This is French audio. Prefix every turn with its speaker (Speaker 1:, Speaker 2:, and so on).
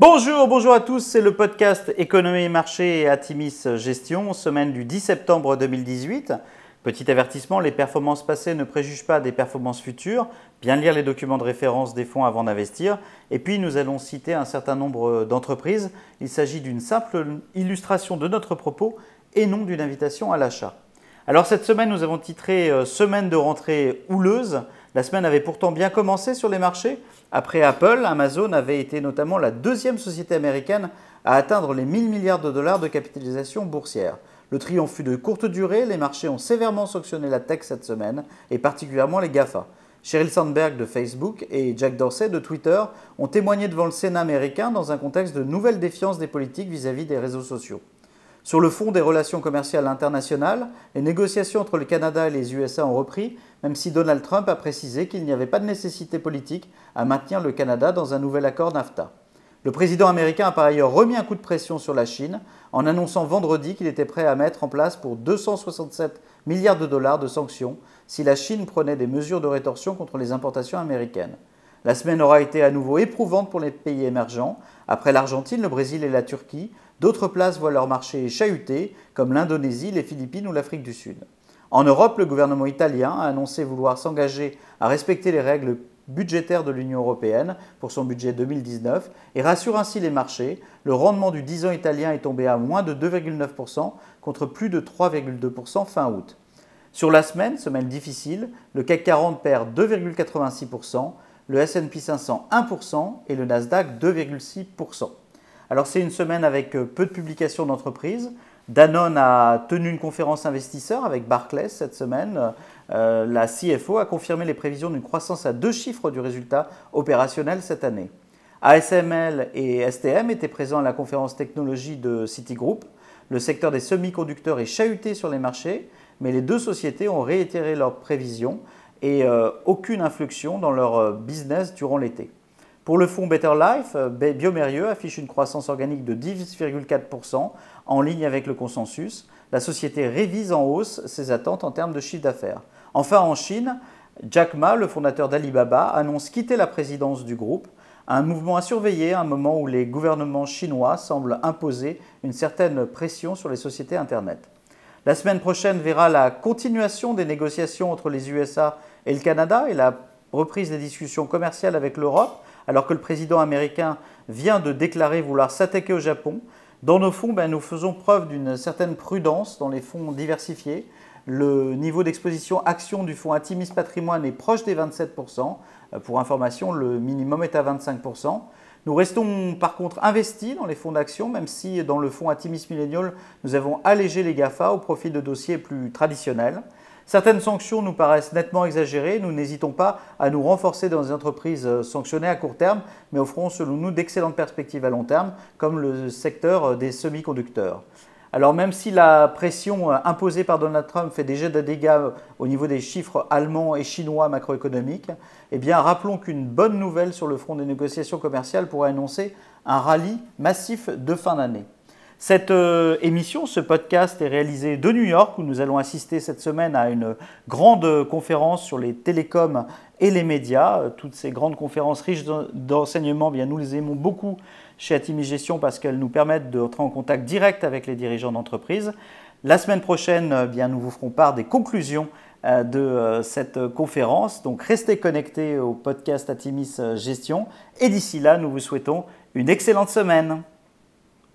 Speaker 1: Bonjour, bonjour à tous, c'est le podcast Économie et marché et Atimis Gestion, semaine du 10 septembre 2018. Petit avertissement, les performances passées ne préjugent pas des performances futures. Bien lire les documents de référence des fonds avant d'investir. Et puis nous allons citer un certain nombre d'entreprises. Il s'agit d'une simple illustration de notre propos et non d'une invitation à l'achat. Alors cette semaine, nous avons titré euh, Semaine de rentrée houleuse. La semaine avait pourtant bien commencé sur les marchés. Après Apple, Amazon avait été notamment la deuxième société américaine à atteindre les 1000 milliards de dollars de capitalisation boursière. Le triomphe fut de courte durée, les marchés ont sévèrement sanctionné la tech cette semaine, et particulièrement les GAFA. Sheryl Sandberg de Facebook et Jack Dorsey de Twitter ont témoigné devant le Sénat américain dans un contexte de nouvelle défiance des politiques vis-à-vis des réseaux sociaux. Sur le fond des relations commerciales internationales, les négociations entre le Canada et les USA ont repris, même si Donald Trump a précisé qu'il n'y avait pas de nécessité politique à maintenir le Canada dans un nouvel accord NAFTA. Le président américain a par ailleurs remis un coup de pression sur la Chine en annonçant vendredi qu'il était prêt à mettre en place pour 267 milliards de dollars de sanctions si la Chine prenait des mesures de rétorsion contre les importations américaines. La semaine aura été à nouveau éprouvante pour les pays émergents. Après l'Argentine, le Brésil et la Turquie, d'autres places voient leur marché chahuter, comme l'Indonésie, les Philippines ou l'Afrique du Sud. En Europe, le gouvernement italien a annoncé vouloir s'engager à respecter les règles budgétaire de l'Union européenne pour son budget 2019 et rassure ainsi les marchés. Le rendement du 10 ans italien est tombé à moins de 2,9% contre plus de 3,2% fin août. Sur la semaine, semaine difficile, le CAC 40 perd 2,86%, le S&P 500 1% et le Nasdaq 2,6%. Alors c'est une semaine avec euh, peu de publications d'entreprises. Danone a tenu une conférence investisseur avec Barclays cette semaine. Euh, la CFO a confirmé les prévisions d'une croissance à deux chiffres du résultat opérationnel cette année. ASML et STM étaient présents à la conférence technologie de Citigroup. Le secteur des semi-conducteurs est chahuté sur les marchés, mais les deux sociétés ont réitéré leurs prévisions et euh, aucune inflexion dans leur euh, business durant l'été. Pour le fonds Better Life, euh, Biomérieux affiche une croissance organique de 10,4% en ligne avec le consensus. La société révise en hausse ses attentes en termes de chiffre d'affaires. Enfin, en Chine, Jack Ma, le fondateur d'Alibaba, annonce quitter la présidence du groupe, un mouvement à surveiller à un moment où les gouvernements chinois semblent imposer une certaine pression sur les sociétés Internet. La semaine prochaine verra la continuation des négociations entre les USA et le Canada et la reprise des discussions commerciales avec l'Europe alors que le président américain vient de déclarer vouloir s'attaquer au Japon. Dans nos fonds, ben, nous faisons preuve d'une certaine prudence dans les fonds diversifiés. Le niveau d'exposition action du fonds Atimis Patrimoine est proche des 27%. Euh, pour information, le minimum est à 25%. Nous restons par contre investis dans les fonds d'action, même si dans le fonds Atimis Millennial, nous avons allégé les GAFA au profit de dossiers plus traditionnels. Certaines sanctions nous paraissent nettement exagérées. Nous n'hésitons pas à nous renforcer dans des entreprises euh, sanctionnées à court terme, mais offront selon nous d'excellentes perspectives à long terme, comme le secteur euh, des semi-conducteurs. Alors même si la pression euh, imposée par Donald Trump fait déjà des dégâts au niveau des chiffres allemands et chinois macroéconomiques, eh bien rappelons qu'une bonne nouvelle sur le front des négociations commerciales pourrait annoncer un rallye massif de fin d'année. Cette euh, émission, ce podcast est réalisé de New York où nous allons assister cette semaine à une grande conférence sur les télécoms et les médias. Euh, toutes ces grandes conférences riches d'enseignements, bien nous les aimons beaucoup chez Atimi Gestion parce qu'elles nous permettent de entrer en contact direct avec les dirigeants d'entreprise. La semaine prochaine, euh, bien nous vous ferons part des conclusions de cette conférence. Donc restez connectés au podcast Atimis Gestion et d'ici là, nous vous souhaitons une excellente semaine.